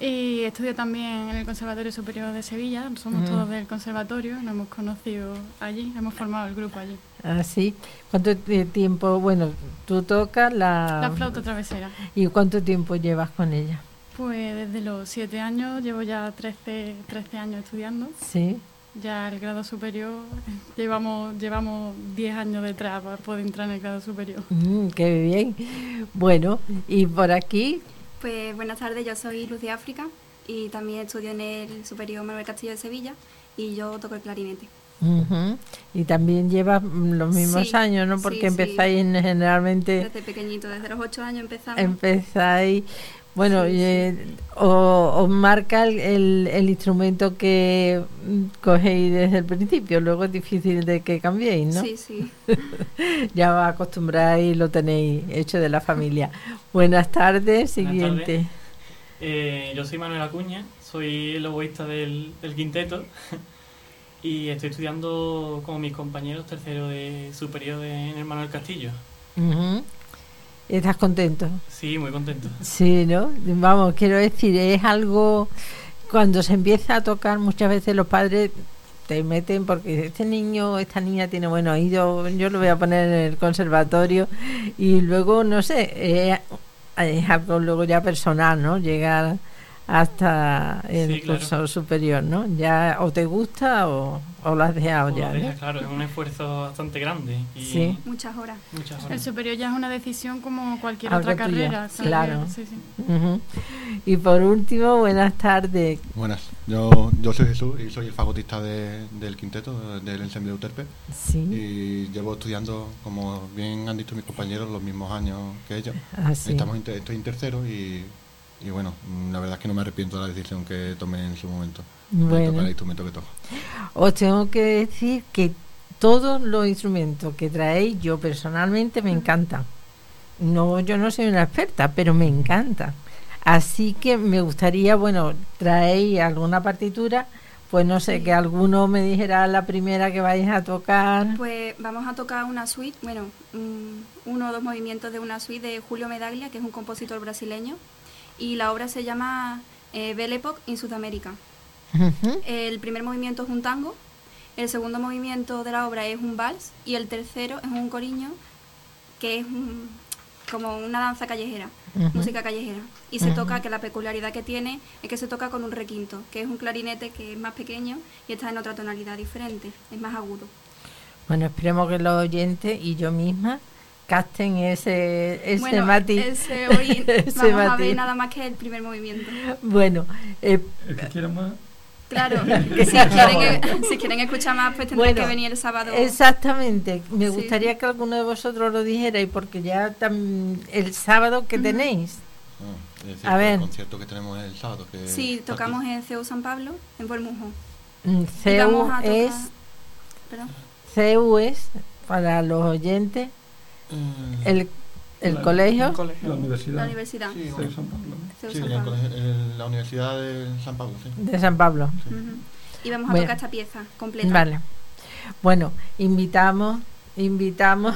Y estudio también en el Conservatorio Superior de Sevilla. Somos todos del conservatorio, nos hemos conocido allí, hemos formado el grupo allí. Ah, sí. ¿Cuánto tiempo? Bueno, tú tocas la... La flauta travesera. ¿Y cuánto tiempo llevas con ella? Pues desde los siete años, llevo ya 13, 13 años estudiando. Sí. Ya el grado superior, llevamos llevamos 10 años detrás para poder entrar en el grado superior. Mm, qué bien. Bueno, y por aquí, pues buenas tardes, yo soy Luz de África y también estudio en el Superior Manuel Castillo de Sevilla y yo toco el clarinete. Y también llevas los mismos años, ¿no? Porque empezáis generalmente... Desde pequeñito, desde los ocho años empezamos. Empezáis... Bueno, eh, os marca el, el, instrumento que cogéis desde el principio, luego es difícil de que cambiéis, ¿no? Sí, sí. ya os acostumbráis y lo tenéis hecho de la familia. Buenas tardes, siguiente. Eh, yo soy Manuel Acuña, soy el oboísta del, del quinteto y estoy estudiando con mis compañeros tercero de superior en el Manuel Castillo. ¿Estás contento? Sí, muy contento. Sí, ¿no? Vamos, quiero decir, es algo, cuando se empieza a tocar, muchas veces los padres te meten porque este niño, esta niña tiene buen oído, yo lo voy a poner en el conservatorio y luego, no sé, es algo luego ya personal, ¿no? Llegar hasta el curso superior, ¿no? Ya o te gusta o, o lo has dejado ya. Claro, es un esfuerzo bastante grande. Y sí. Muchas horas. El superior ya es una decisión como cualquier otra carrera. Claro. Sí, sí. Y por último, buenas tardes. Buenas. Yo, yo soy Jesús y soy el fagotista del quinteto, del ensemble de Uterpe. Sí. Y llevo estudiando, como bien han dicho mis compañeros, los mismos años que ellos. Ah, Estamos, estoy en tercero y y bueno, la verdad es que no me arrepiento de la decisión que tomé en su momento. Bueno. el instrumento que toco. Os tengo que decir que todos los instrumentos que traéis, yo personalmente me encantan. No, yo no soy una experta, pero me encantan. Así que me gustaría, bueno, traéis alguna partitura, pues no sé, que alguno me dijera la primera que vais a tocar. Pues vamos a tocar una suite, bueno, uno o dos movimientos de una suite de Julio Medaglia, que es un compositor brasileño y la obra se llama eh, Belle Époque in Sudamérica. El primer movimiento es un tango, el segundo movimiento de la obra es un vals y el tercero es un coriño que es como una danza callejera, música callejera. Y se toca, que la peculiaridad que tiene es que se toca con un requinto, que es un clarinete que es más pequeño y está en otra tonalidad diferente, es más agudo. Bueno, esperemos que los oyentes y yo misma casten ese, ese bueno, matiz. Ese hoy vamos a ver nada más que el primer movimiento. Bueno, eh, el que quiera más. Claro, si quieren, si quieren escuchar más, pues tendrán que venir el sábado. Exactamente, me gustaría que alguno de vosotros lo dijerais, porque ya el sábado que tenéis. Ah, a ver. El concierto que tenemos el sábado. Que sí, tocamos en CEU San Pablo, en Bormujo. Mm, CEU es. CEU es, para los oyentes, Mm. El, el colegio. La universidad. La universidad. Sí, San Pablo. Sí, la Universidad de San Pablo. Sí. De San Pablo. Y vamos a tocar esta pieza completa. Vale. Bueno, invitamos, invitamos,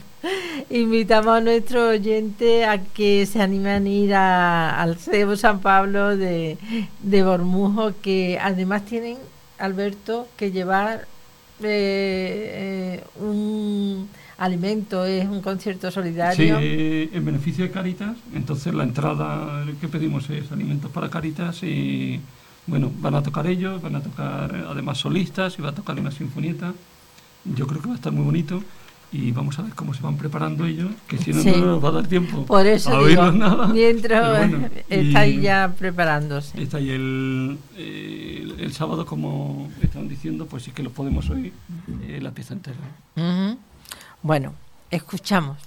invitamos a nuestro oyente a que se animen a ir a, al CEU San Pablo de, de Bormujo, que además tienen, Alberto, que llevar eh, un alimento, es un concierto solidario. Sí, en beneficio de Caritas. Entonces la entrada que pedimos es alimentos para Caritas y bueno, van a tocar ellos, van a tocar además solistas y va a tocar una sinfonieta. Yo creo que va a estar muy bonito y vamos a ver cómo se van preparando ellos, que si no, no nos va a dar tiempo Por eso a digo, nada. Mientras está ahí ya preparándose. Está ahí el, el, sábado, como estaban diciendo, pues sí que lo podemos oír eh, la pieza entera. Bueno, escuchamos.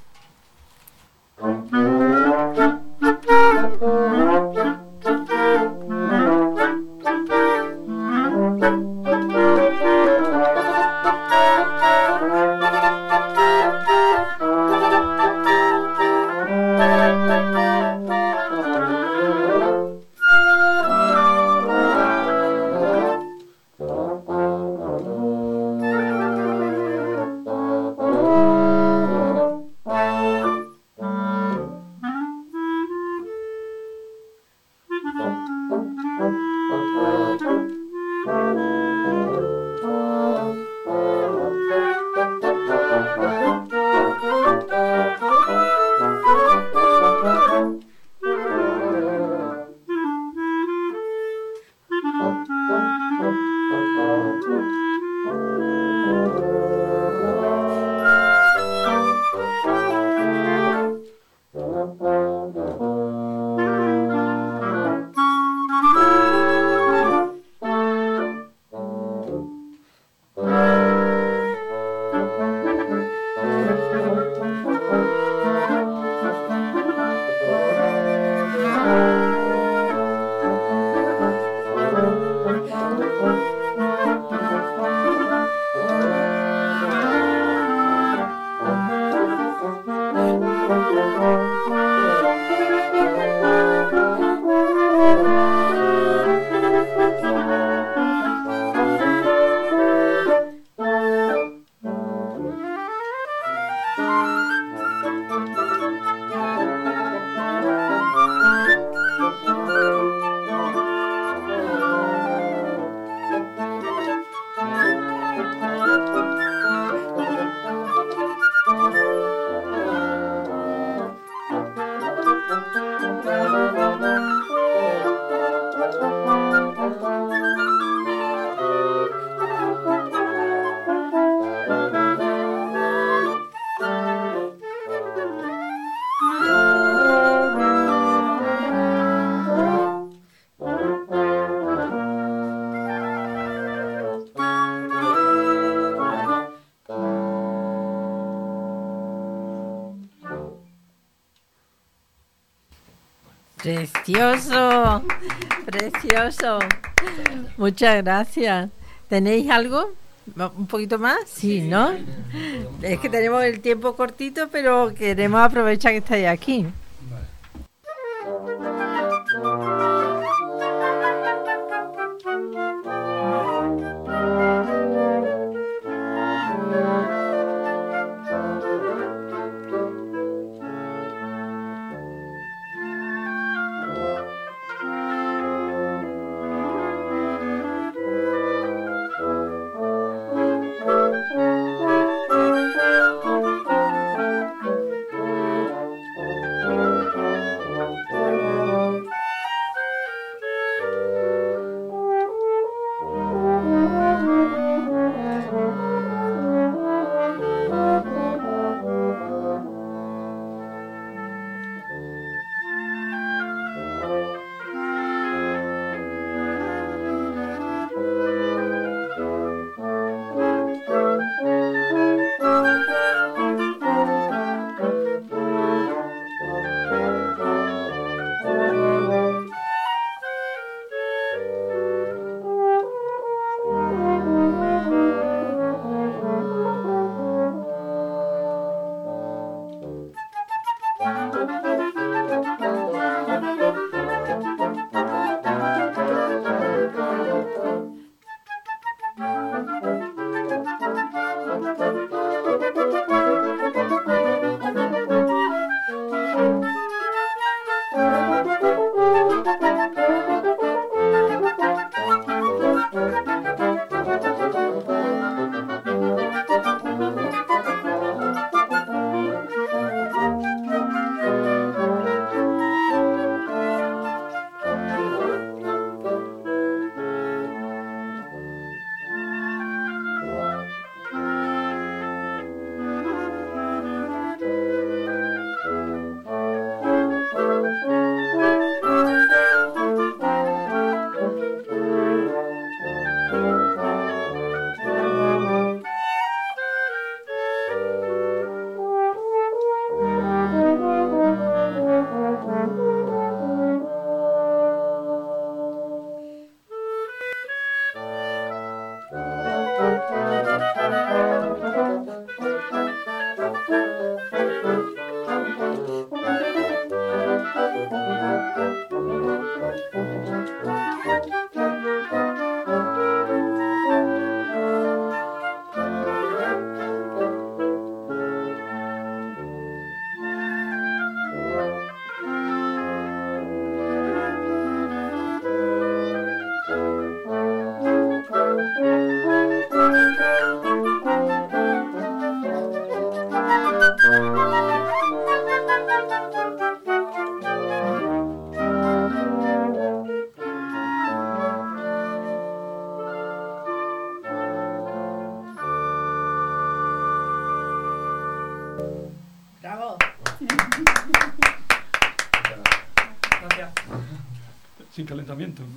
Precioso, precioso. Muchas gracias. ¿Tenéis algo? ¿Un poquito más? Sí, ¿no? Es que tenemos el tiempo cortito, pero queremos aprovechar que estáis aquí. Sin